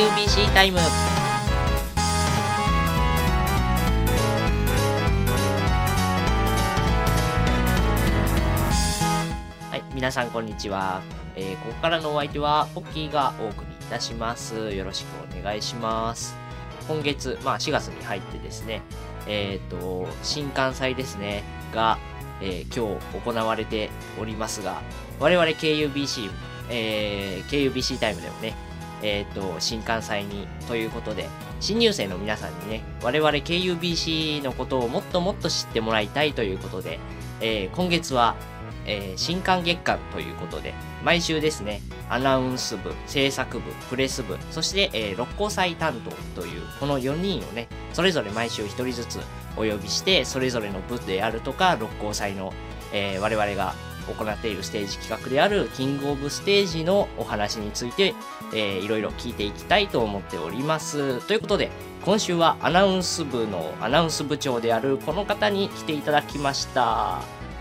U. B. C. タイムはい皆さんこんにちは、えーここからのお相手はポッキーがお送りいたしますよろしくお願いします今月まあ4月に入ってですねえっ、と新幹祭ですねが、えー今日行われておりますが我々 KUBC えー KUBC タイムでもねえっ、と、新幹祭に、ということで、新入生の皆さんにね、我々 KUBC のことをもっともっと知ってもらいたいということで、えー今月は、えー新刊月間ということで、毎週ですね、アナウンス部、制作部、プレス部、そして、えー六甲祭担当という、この4人をね、それぞれ毎週1人ずつお呼びして、それぞれの部であるとか、六甲祭の、えー我々が行っているステージ企画であるキングオブステージのお話について、えーいろいろ聞いていきたいと思っております。ということで、今週はアナウンス部のアナウンス部長であるこの方に来ていただきました。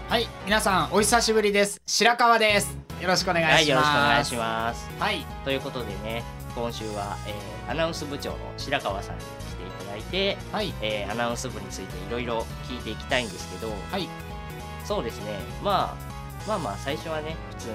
はい、皆さんお久しぶりです。白川です。よろしくお願いします。はい、よろしくお願いします。はい、ということでね、今週は、えーアナウンス部長の白川さんに来ていただいて、はい、えーアナウンス部についていろいろ聞いていきたいんですけど、はい、そうですね、まあ、まあまあ最初はね、普通に、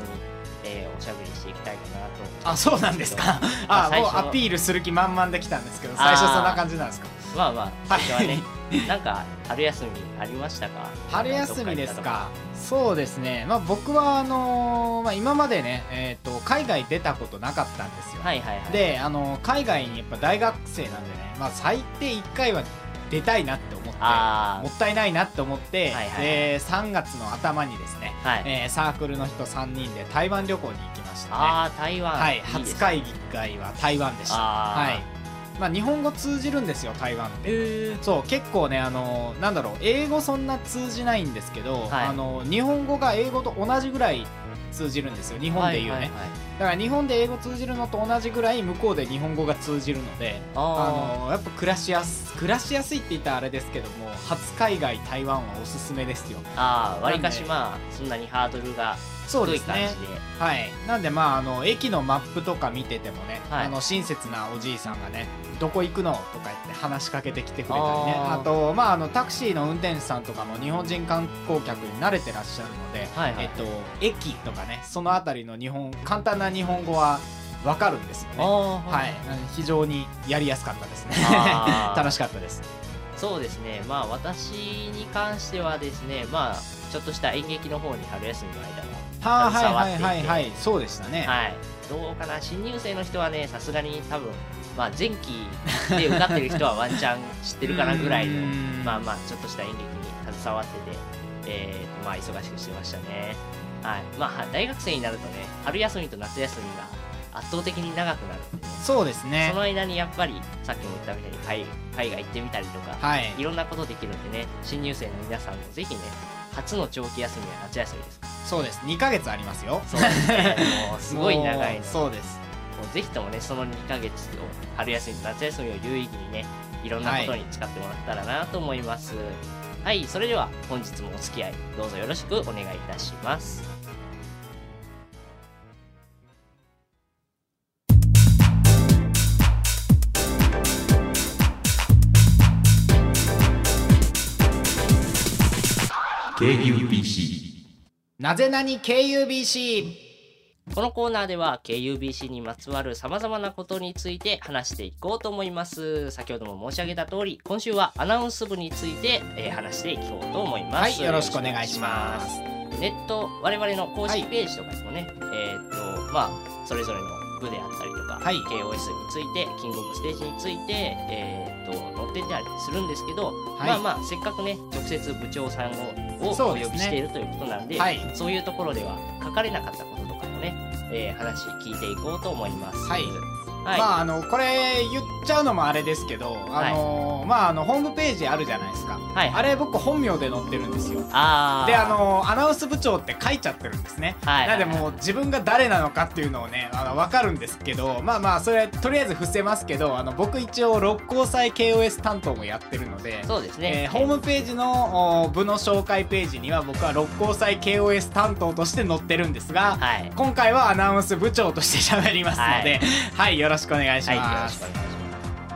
えーおしゃべりしていきたいかなと。あ、そうなんですか。あ、もうまあ最初アピールする気満々できたんですけど、最初そんな感じなんですか？まあまあ、最初はね、はなんか春休みありましたか？春休みですか？そうですね。まあ僕はあのーまあ今までね、えっ、と海外出たことなかったんですよ。はいはいはい。で、あの海外にやっぱ大学生なんでね、まあ最低1回は出たいなって思って。あもったいないなって思って、はいはいはいで3月の頭にですね、あ、はい。えーサークルの人3人で台湾旅行に行きましたね。ああ、台湾。はい、初会議は台湾でした。はい。まあ日本語通じるんですよ台湾って。えそう結構ねあのなんだろう英語そんな通じないんですけど、はいあの日本語が英語と同じぐらい通じるんですよ日本でいうね、はいはいはい。だから日本で英語通じるのと同じぐらい向こうで日本語が通じるのでああのやっぱ暮らしやす暮らしやすいって言ったらあれですけども初海外台湾はおすすめですよ。ーあー、わりかしまあ、そんなにハードルがそうですね。はい、なんでまああの駅のマップとか見ててもね、はいあの親切なおじいさんがね「どこ行くの?」とか言って話しかけてきてくれたりねあとまああのタクシーの運転手さんとかも日本人観光客に慣れてらっしゃるので、はいはいえっと駅とかねその辺りの日本簡単な日本語はわかるんですよね。あはい、非常にやりやすかったですね 楽しかったです。そうですね。まあ、私に関してはですね、まあ、ちょっとした演劇の方に春休みの間ははあはいはい。携わっていて。はいはいそうでしたね。はい、どうかな、新入生の人はね、さすがに多分、まあ、前期で歌ってる人はワンチャン知ってるかなぐらいうの、ん。まあまあ、ちょっとした演劇に携わってて、えーとまあ、忙しくしてましたね。はい。まあ、大学生になるとね、春休みと夏休みが圧倒的に長くなるんでね、そうですね。その間にやっぱり、さっきも言ったみたいに海海外行ってみたりとか、はい。いろんなことできるんでね、新入生の皆さんもぜひね、初の長期休みは夏休みですかそうです2ヶ月ありますよ。そうですね。もう すごい長いそうですもうぜひともね、その2ヶ月を、春休みと夏休みを有意義にね、いろんなことに使ってもらったらなと思います。はい、それでは本日もお付き合い、どうぞよろしくお願いいたします。KUBC なぜなに KUBC このコーナーでは KUBC にまつわる様々なことについて話していこうと思います。先ほども申し上げた通り、今週はアナウンス部について、えー話していこうと思います。はいよろしくお願いします。ネット、我々の公式ページとかにもね、えーっと、まあ、それぞれの部であったりとか、はい。KOS について、キングオブステージについて、えーっと、載ってたりするんですけど、はい。まあまあ、せっかくね、直接部長さんををお呼びしているということなんで、はい。そういうところでは書かれなかったこととかもね、えー話聞いていこうと思います。はいはい。まああのこれ言っちゃうのもあれですけどあの、まああのホームページあるじゃないですか。はいあれ僕本名で載ってるんですよ。であ、のアナウンス部長って書いちゃってるんですね、はい。なんでもう自分が誰なのかっていうのをねあの分かるんですけどまあまあそれとりあえず伏せますけどあの僕一応六甲祭 KOS 担当もやってるのでそうですね。えーホームページのお部の紹介ページには僕は六甲祭 KOS 担当として載ってるんですが、はい。今回はアナウンス部長として喋りますので、はい、よろろしくお願いしはい、よろますしくお願いします。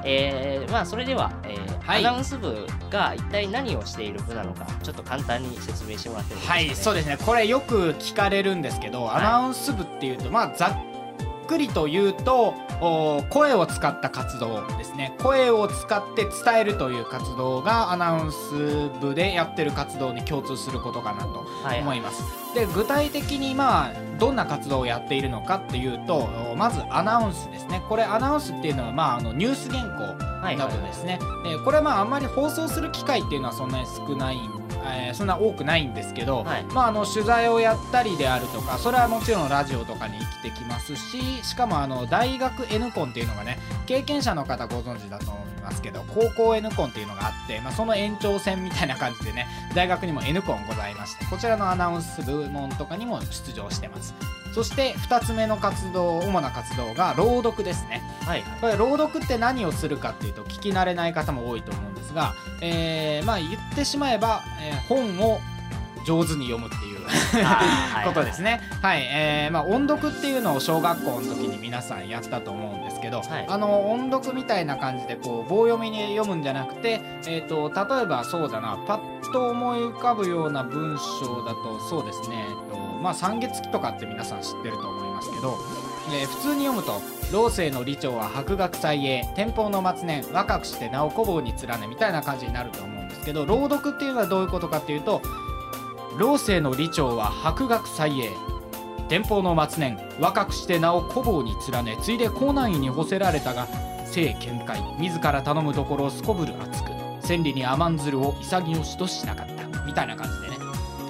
えー、まあそれでは、えーはい。アナウンス部が一体何をしている部なのかちょっと簡単に説明してもらってもいいですか、ね、はいそうですね。これよく聞かれるんですけど、い。アナウンス部っていうとまあざっくりと言うとお声を使った活動ですね。声を使って伝えるという活動がアナウンス部でやってる活動に共通することかなとはい思います。で具体的にまあどんな活動をやっているのかっていうとおまずアナウンスですね。これアナウンスっていうのはまああのニュース原稿はいなどですね、えーこれはまああんまり放送する機会っていうのはそんなに少ない、えーそんな多くないんですけど、はい。まあ、あの取材をやったりであるとかそれはもちろんラジオとかに生きてきますししかもあの大学 N コンっていうのがね経験者の方ご存知だと思いますけど高校 N コンっていうのがあって、まあ、その延長線みたいな感じでね大学にも N コンございましてこちらのアナウンス部門とかにも出場してますそして2つ目の活動主な活動が朗読ですね。はい。これ朗読って何をするかっていうと聞き慣れない方も多いと思うんですが、えーまあ言ってしまえば、えー本を上手に読むっていうはい。ことですね。はい、えーまあ音読っていうのを小学校の時に皆さんやったと思うんですけど、はい。あの音読みたいな感じでこう棒読みに読むんじゃなくて、えー、と例えばそうだなパッと思い浮かぶような文章だとそうですね、えーとまあ三月期とかって皆さん知ってると思いますけど、えー普通に読むと「老世の理長は博学才英天保の末年若くして名を古房に連ね」みたいな感じになると思うんですけど朗読っていうのはどういうことかっていうと「老世の理長は博学才英天保の末年若くして名を古房に連ねついで江南院に干せられたが清見解自ら頼むところをすこぶる厚く千里に甘んずるを潔しとしなかったみたいな感じでね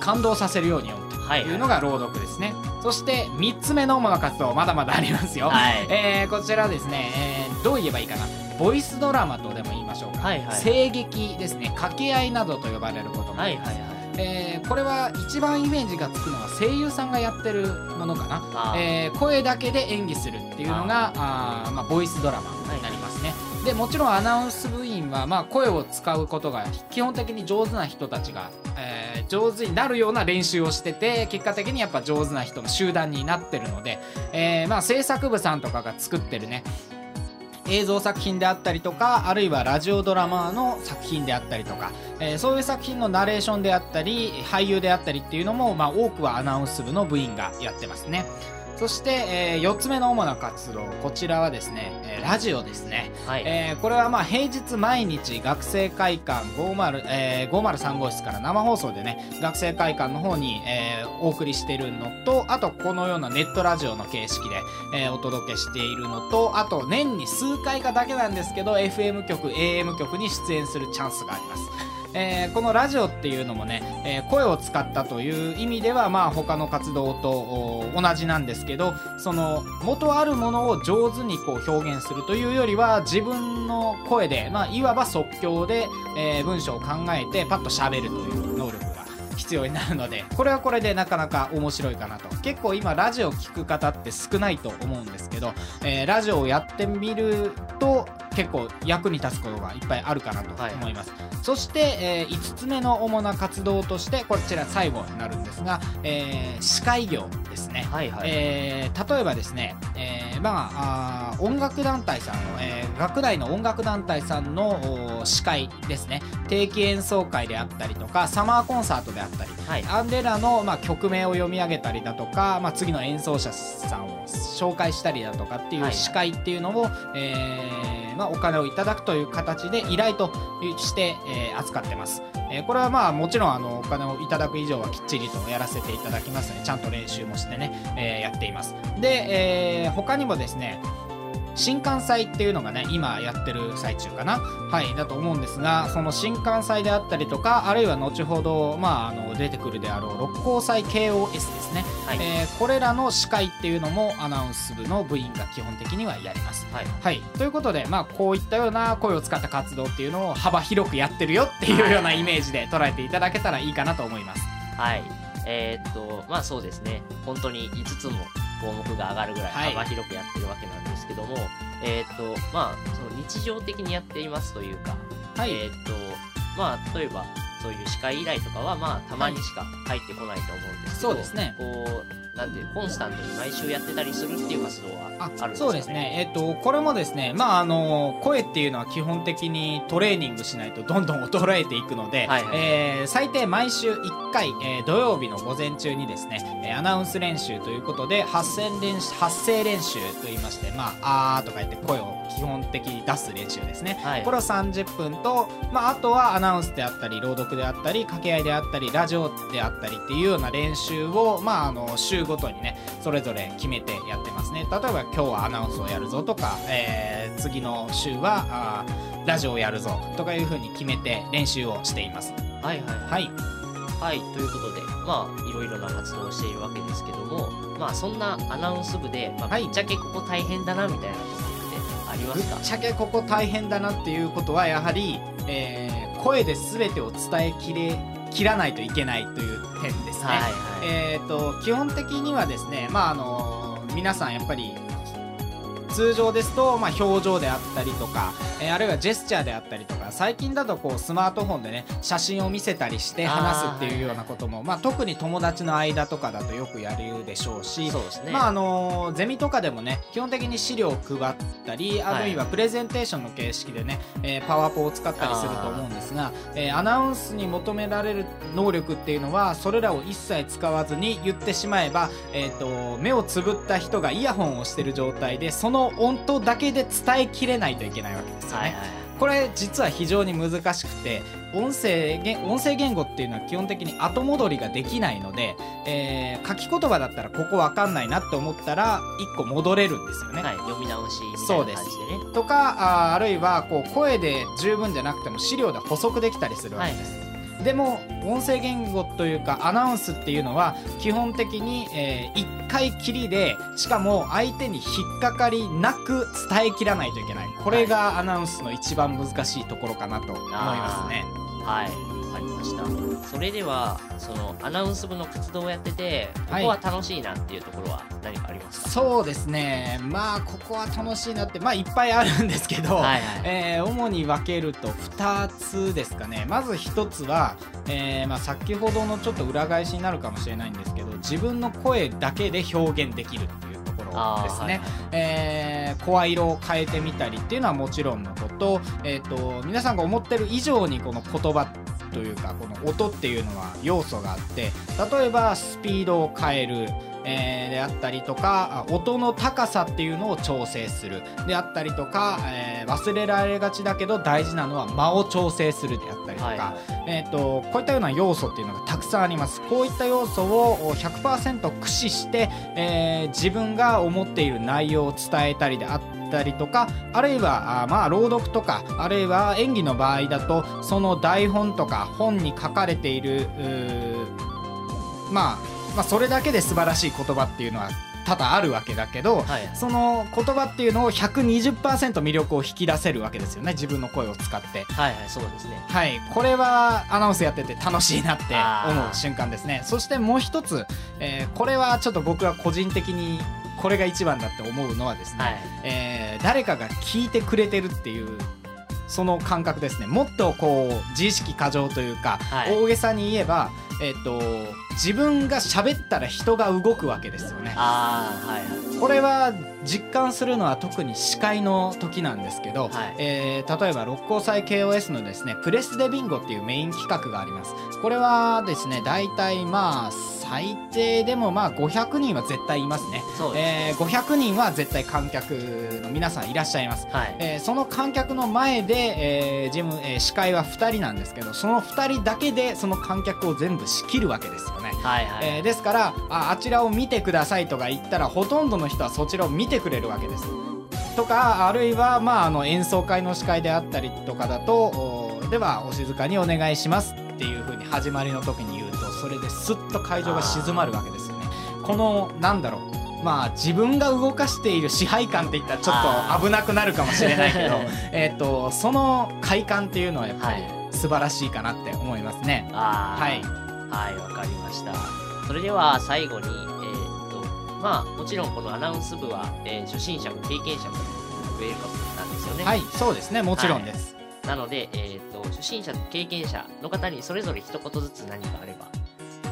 感動させるように読む。いい。うのが朗読ですね、そして3つ目の主な活動まだまだありますよ、はい。えーこちらですね、えーどう言えばいいかな。ボイスドラマとでも言いましょうか、はいはい。声劇ですね。掛け合いなどと呼ばれることもあります、はいはいはい。えーこれは一番イメージがつくのは声優さんがやってるものかな、えー声だけで演技するっていうのがあー。まあ、ボイスドラマになりますね、でもちろんアナウンス部は、まあ、声を使うことが基本的に上手な人たちが、えー上手になるような練習をしてて結果的にやっぱ上手な人の集団になってるので、えーまあ、制作部さんとかが作ってるね映像作品であったりとかあるいはラジオドラマの作品であったりとか、えーそういう作品のナレーションであったり俳優であったりっていうのも、まあ、多くはアナウンス部の部員がやってますね。そして、え4つ目の主な活動こちらはですね、えーラジオですね、はいえーこれはまあ平日毎日学生会館50、えー503号室から生放送でね学生会館の方に、えーお送りしてるのとあとこのようなネットラジオの形式で、えーお届けしているのとあと年に数回かだけなんですけど FM 局 AM 局に出演するチャンスがあります。えーこのラジオっていうのもね、えー声を使ったという意味ではまあ他の活動と同じなんですけどその元あるものを上手にこう表現するというよりは自分の声で、まあ、いわば即興で、えー文章を考えてパッと喋るという能力が必要になるのでこれはこれでなかなか面白いかなと。結構今ラジオ聞く方って少ないと思うんですけど、えーラジオをやってみると結構役に立つことがいっぱいあるかなと思います、そして、え5つ目の主な活動としてこちら最後になるんですが、えー司会業ですね、はいはい。えー例えばですね、えーまあ音楽団体さんの、えー学内の音楽団体さんのお司会ですね。定期演奏会であったりとかサマーコンサートであったりはい。アンデラの、まあ、曲名を読み上げたりだとか、まあ、次の演奏者さんを紹介したりだとかっていはい。う司会っていうのを、えーまあ、お金をいただくという形で依頼として、えー扱ってます。えーこれはまあもちろんあのお金をいただく以上はきっちりとやらせていただきますのでちゃんと練習もしてね、えーやっています。で、えー他にもですね新幹祭っていうのがね今やってる最中かな。はいだと思うんですがその新幹祭であったりとかあるいは後ほど、まあ、あの出てくるであろう六甲祭 KOS ですね、はい。えーこれらの司会っていうのもアナウンス部の部員が基本的にはやります。はい。はい、ということで、まあ、こういったような声を使った活動っていうのを幅広くやってるよっていうようなイメージで捉えていただけたらいいかなと思います。はい。えーっと、まあそうですね。本当に5つも項目が上がるぐらいはい。幅広くやってるわけなんですけども、えーっと、まあ、その日常的にやっていますというか、はい、えーっと、まあ例えば、そういう司会依頼とかは、まあたまにしか入ってこないと思うんですけど、そうですね。こう、なんてコンスタントに毎週やってたりするっていう活動はあるんですか、ね、そうですね、えっと、これもですね、まあ、あの声っていうのは基本的にトレーニングしないとどんどん衰えていくので、はいはいえー最低毎週1回、えー土曜日の午前中にですね、えーアナウンス練習ということで発声練習発声練習といいまして、まあ、あーとか言って声を基本的に出す練習ですね。はい。これを30分と、まあ、あとはアナウンスであったり朗読であったり掛け合いであったりラジオであったりっていうような練習を、まあ、あの週ごとにねそれぞれ決めてやってますね。例えば今日はアナウンスをやるぞとか、えー次の週はあーラジオをやるぞとかいうふうに決めて練習をしています。はいはいはい。はい、ということで、まあ、いろいろな活動をしているわけですけども、まあ、そんなアナウンス部で、まあ、はい。ぶっちゃけここ大変だなみたいなところってありまぶっすかちゃけここ大変だなっていうことはやはり、えー声で全てを伝えきれ切らないといけないという点ですね、はいはい。えー、と基本的にはですね、まああの皆さんやっぱり通常ですと、まあ、表情であったりとか、えーあるいはジェスチャーであったりとか最近だとこうスマートフォンでね写真を見せたりして話すっていうようなことも、まあ、特に友達の間とかだとよくやるでしょうしそうですね。まああのゼミとかでもね基本的に資料を配ったりあるいはプレゼンテーションの形式でね、えーパワポを使ったりすると思うんですが、えーアナウンスに求められる能力っていうのはそれらを一切使わずに言ってしまえば、えー、と目をつぶった人がイヤホンをしてる状態でその音だけで伝えきれないといけないわけですよね。はいはい。これ実は非常に難しくて音声言音声言語っていうのは基本的に後戻りができないので、えー書き言葉だったらここわかんないなって思ったら1個戻れるんですよね。はい、読み直しみたそですいうな感じでね。とかあーあるいはこう声で十分じゃなくても資料で補足できたりするわけです。でも音声言語というかアナウンスっていうのは基本的に、え1回きりでしかも相手に引っかかりなく伝えきらないといけない。これがアナウンスの一番難しいところかなと思いますね。はい、わかりました。それでは、そのアナウンス部の活動をやってて、こはいこは楽しいなっていうところは何かありますか、そうですねまあここは楽しいなってまあいっぱいあるんですけど、はいはい。えー主に分けると2つですかねまず1つは、えーまあ、先ほどのちょっと裏返しになるかもしれないんですけど自分の声だけで表現できるっていうところですね。えー声色を変えてみたりっていうのはもちろんのこと,、えー、と皆さんが思ってる以上にこの言葉というかこの音っていうのは要素があって例えばスピードを変える、えーであったりとか音の高さっていうのを調整する。であったりとか、えー忘れられがちだけど大事なのは間を調整するであったり。とか、えー、とこういったような要素っていうのがたくさんあります。こういった要素を100%駆使して、えー自分が思っている内容を伝えたりであったりとかあるいはあまあ朗読とかあるいは演技の場合だとその台本とか本に書かれているまあ、まあそれだけで素晴らしい言葉っていうのは多々あるわけだけど、はい。その言葉っていうのを120%魅力を引き出せるわけですよね自分の声を使って。はいはい、そうですね。はい、これはアナウンスやってて楽しいなって思う瞬間ですねそしてもう一つ、えーこれはちょっと僕は個人的にこれが一番だって思うのはですね、はい。えー誰かが聞いてくれてるっていうその感覚ですね。もっとこう自意識過剰というか、はい。大げさに言えば、えっと自分が喋ったら人が動くわけですよね。ああ、はいはい。これは実感するのは特に司会の時なんですけど、はい。えー例えば六甲祭 KOS のですねプレスでビンゴっていうメイン企画があります。これはですね大体まあ最低でもまあ500人は絶対いますね、そ。えー500人は絶対観客の皆さんいらっしゃいますはい。えーその観客の前で、えージムえー司会は2人なんですけどその2人だけでその観客を全部仕切るわけですよね。はいはい。えーですからああちらを見てくださいとか言ったらほとんどの人はそちらを見てくれるわけです。とかあるいは、まあ、あの演奏会の司会であったりとかだとおではお静かにお願いしますっていう風に始まりの時にそれでスッと会場が静まるわけですよね。このなんだろうまあ自分が動かしている支配感って言ったらちょっと危なくなるかもしれないけど えっとその快感っていうのはやっぱりはい素晴らしいかなって思いますね。はい。はい、わかりました。それでは最後に、えーっと、まあ、もちろんこのアナウンス部は、えー初心者も経験者もウェルカムなんですよね。はい、そうですね、もちろんです。なので、えーっと、初心者と経験者の方にそれぞれ一言ずつ何かあれば、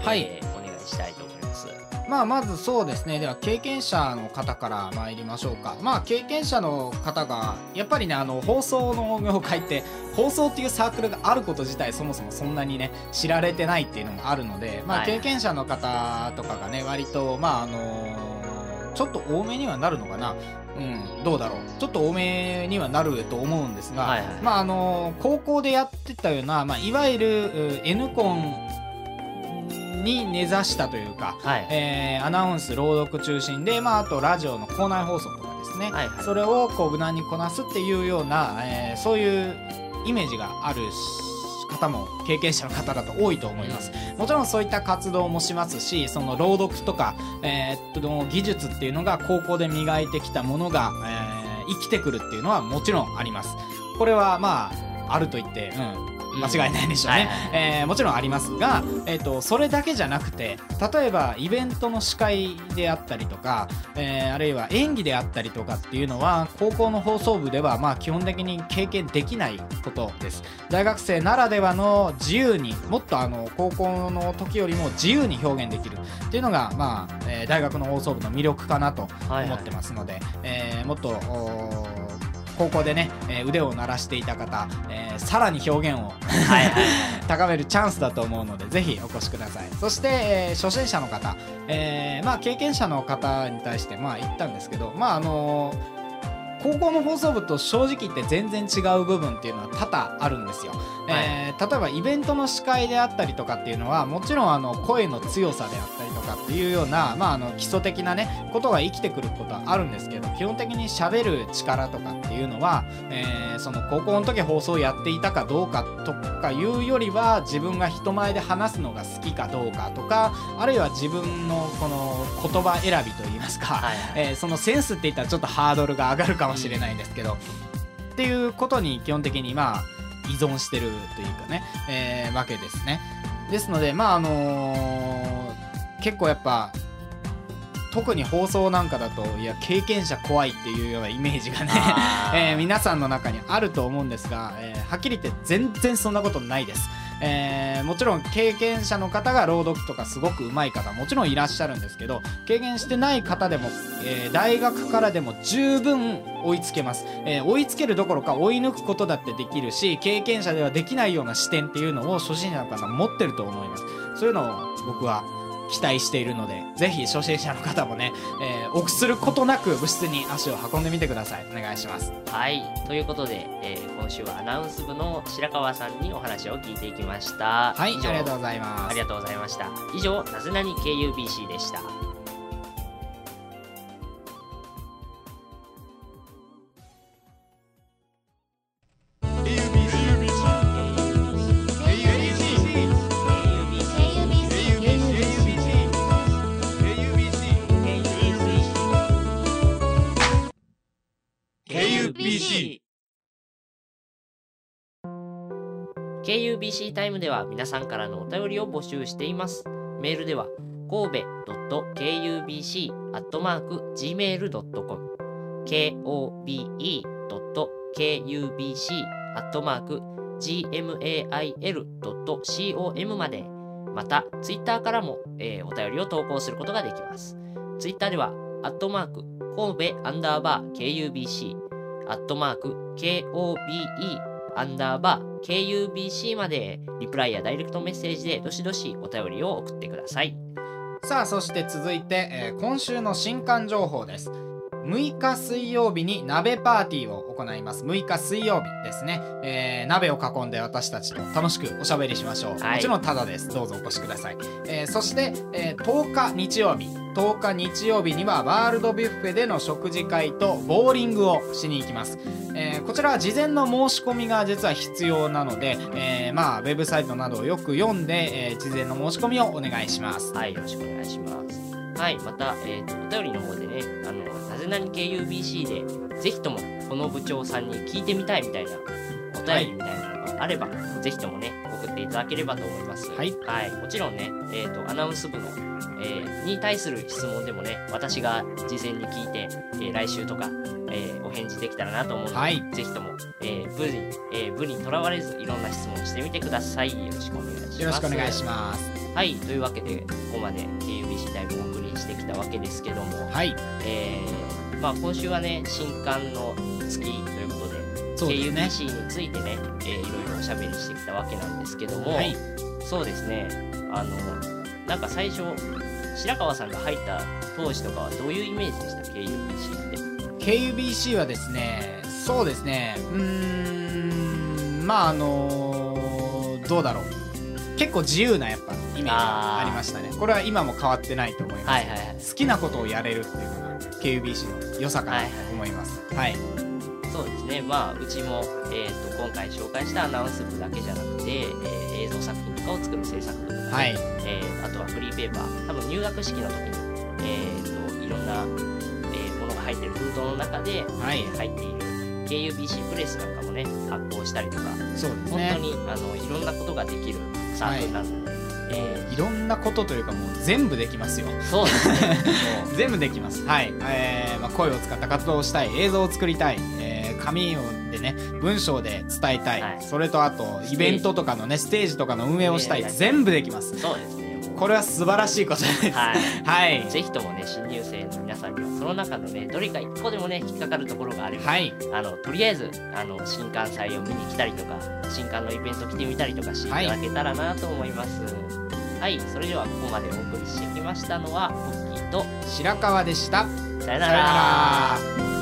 はい。えーお願いしたいと思います。まあまずそうですね。では経験者の方から参りましょうか。まあ経験者の方がやっぱりねあの放送の業界って放送っていうサークルがあること自体そもそもそんなにね知られてないっていうのもあるのでまあはい。経験者の方とかがね割とまああのちょっと多めにはなるのかな。うん、どうだろう。ちょっと多めにはなると思うんですが、はいはいまああの高校でやってたような、まあ、いわゆるう N コンに根ざしたというか、はいえーアナウンス朗読中心で、まあ、あとラジオの校内放送とかですね、はいはいそれをこう無難にこなすっていうような、えーそういうイメージがある方も経験者の方だと多いと思います。もちろんそういった活動もしますしその朗読とか、えーっと技術っていうのが高校で磨いてきたものが、えー生きてくるっていうのはもちろんあります。これはまああると言って、うん、間違いないでしょうね。はいはい。えーもちろんありますが、えー、とそれだけじゃなくて例えばイベントの司会であったりとか、えーあるいは演技であったりとかっていうのは高校の放送部ではまあ基本的に経験できないことです。大学生ならではの自由にもっとあの高校の時よりも自由に表現できる。っていうのが、まあえー大学の放送部の魅力かなとはい思ってますので、えーもっと高校でね、えー腕を鳴らしていた方、えーさらに表現を 高めるチャンスだと思うのでぜひお越しください。そして、えー初心者の方、えーまあ経験者の方に対してまあ言ったんですけどまああのー高校の放送部と正直言って全然違う部分っていうのは多々あるんですよ、えー例えばイベントの司会であったりとかっていうのはもちろんあの声の強さであったりとかっていうような、まあ、あの基礎的なねことが生きてくることはあるんですけど基本的に喋る力とかっていうのは、えーその高校の時放送やっていたかどうかとかいうよりは自分が人前で話すのが好きかどうかとかあるいは自分のこの言葉選びといいますか、はいえーそのセンスって言ったらちょっとハードルが上がるかもしれないんですけど、っていうことに基本的にまあ依存してるというかね、えーわけですね。ですのでまああのー結構やっぱ特に放送なんかだといや経験者怖いっていうようなイメージがね えー皆さんの中にあると思うんですが、えーはっきり言って全然そんなことないです。えーもちろん経験者の方が朗読とかすごく上手い方もちろんいらっしゃるんですけど経験してない方でも、えー大学からでも十分追いつけます、えー追いつけるどころか追い抜くことだってできるし経験者ではできないような視点っていうのを初心者の方持ってると思います。そういうのを僕は期待しているのでぜひ初心者の方もね、えー臆することなく部室に足を運んでみてください。お願いします。はい。ということで、えー今週はアナウンス部の白川さんにお話を聞いていきました。はいありがとうございます。ありがとうございました。以上なぜなに KUBC でした UBC タイムでは皆さんからのお便りを募集しています。メールでは神戸 .kubc.gmail.com kobe.gmail.com までまた、ツイッターからも、えーお便りを投稿することができます。ツイッターでは、アットマーク、神戸アンダーバー KUBC、アットマーク、KOBE アンダーバー KUBC までリプライやダイレクトメッセージでどしどしお便りを送ってください。さあそして続いて、えー今週の新刊情報です6日水曜日に鍋パーティーを行います。6日水曜日ですね、えー鍋を囲んで私たちと楽しくおしゃべりしましょう、はい。もちろんただです。どうぞお越しください、えーそして、えー10日日曜日。10日日曜日にはワールドビュッフェでの食事会とボーリングをしに行きます、えーこちらは事前の申し込みが実は必要なので、えーまあウェブサイトなどをよく読んで、えー事前の申し込みをお願いします。はい、よろしくお願いします。はい、また、えーと、お便りの方でね、あの、なぜなに KUBC で、ぜひともこの部長さんに聞いてみたいみたいな、お便りみたいなのがあれば、ぜひともね、送っていただければと思います。はいはい、もちろんね、えっ、と、アナウンス部の、えーに対する質問でもね、私が事前に聞いて、えー来週とか、えーお返事できたらなと思うので、はいぜひとも、えー部に、えー部にとらわれず、いろんな質問をしてみてください。よろしくお願いします。よろしくお願いしますはいというわけでここまで KUBC タイムをお送りしてきたわけですけども、はい。えーまあ、今週はね新刊の月ということでですね。KUBC についてね、えーいろいろおしゃべりしてきたわけなんですけども、はい。そうですねあのなんか最初白川さんが入った当時とかはどういうイメージでした KUBC って。KUBC はですねそうですねうーんまああのどうだろう。結構自由なやっぱイメージがありましたね。これは今も変わってないと思います、はいはいはい。好きなことをやれるっていうのが KUBC の良さかなと思います。はい、そうですね。まあうちも、えー、と今回紹介したアナウンス部だけじゃなくて、えー映像作品とかを作る制作部とかね、はい。えーあとはフリーペーパー。多分入学式の時に、えー、といろんな、えーものが入ってる封筒の中で、はい。えー入っている KUBC プレスなんかもね発行したりとかそうです本ね当にあのいろんなことができるサークルなので、えいろんなことというかもう全部できますよ。ーそうですね。全部できます。はい、えーまあ、声を使った活動をしたい映像を作りたい、えー紙をでね文章で伝えたい、はい。それとあとイベントとかのねステージとかの運営をしたい。全部できます。そうですねこれは素晴らしいことです。はい。はい。ぜひともね新入生の皆さんにはその中のねどれか一個でもね引っかかるところがあれば、はい。あのとりあえずあの新刊祭を見に来たりとか新刊のイベント来てみたりとかしていただけたらなと思います。はい、それではここまでお送りしてきましたのはポッキーと白川でした。さよなら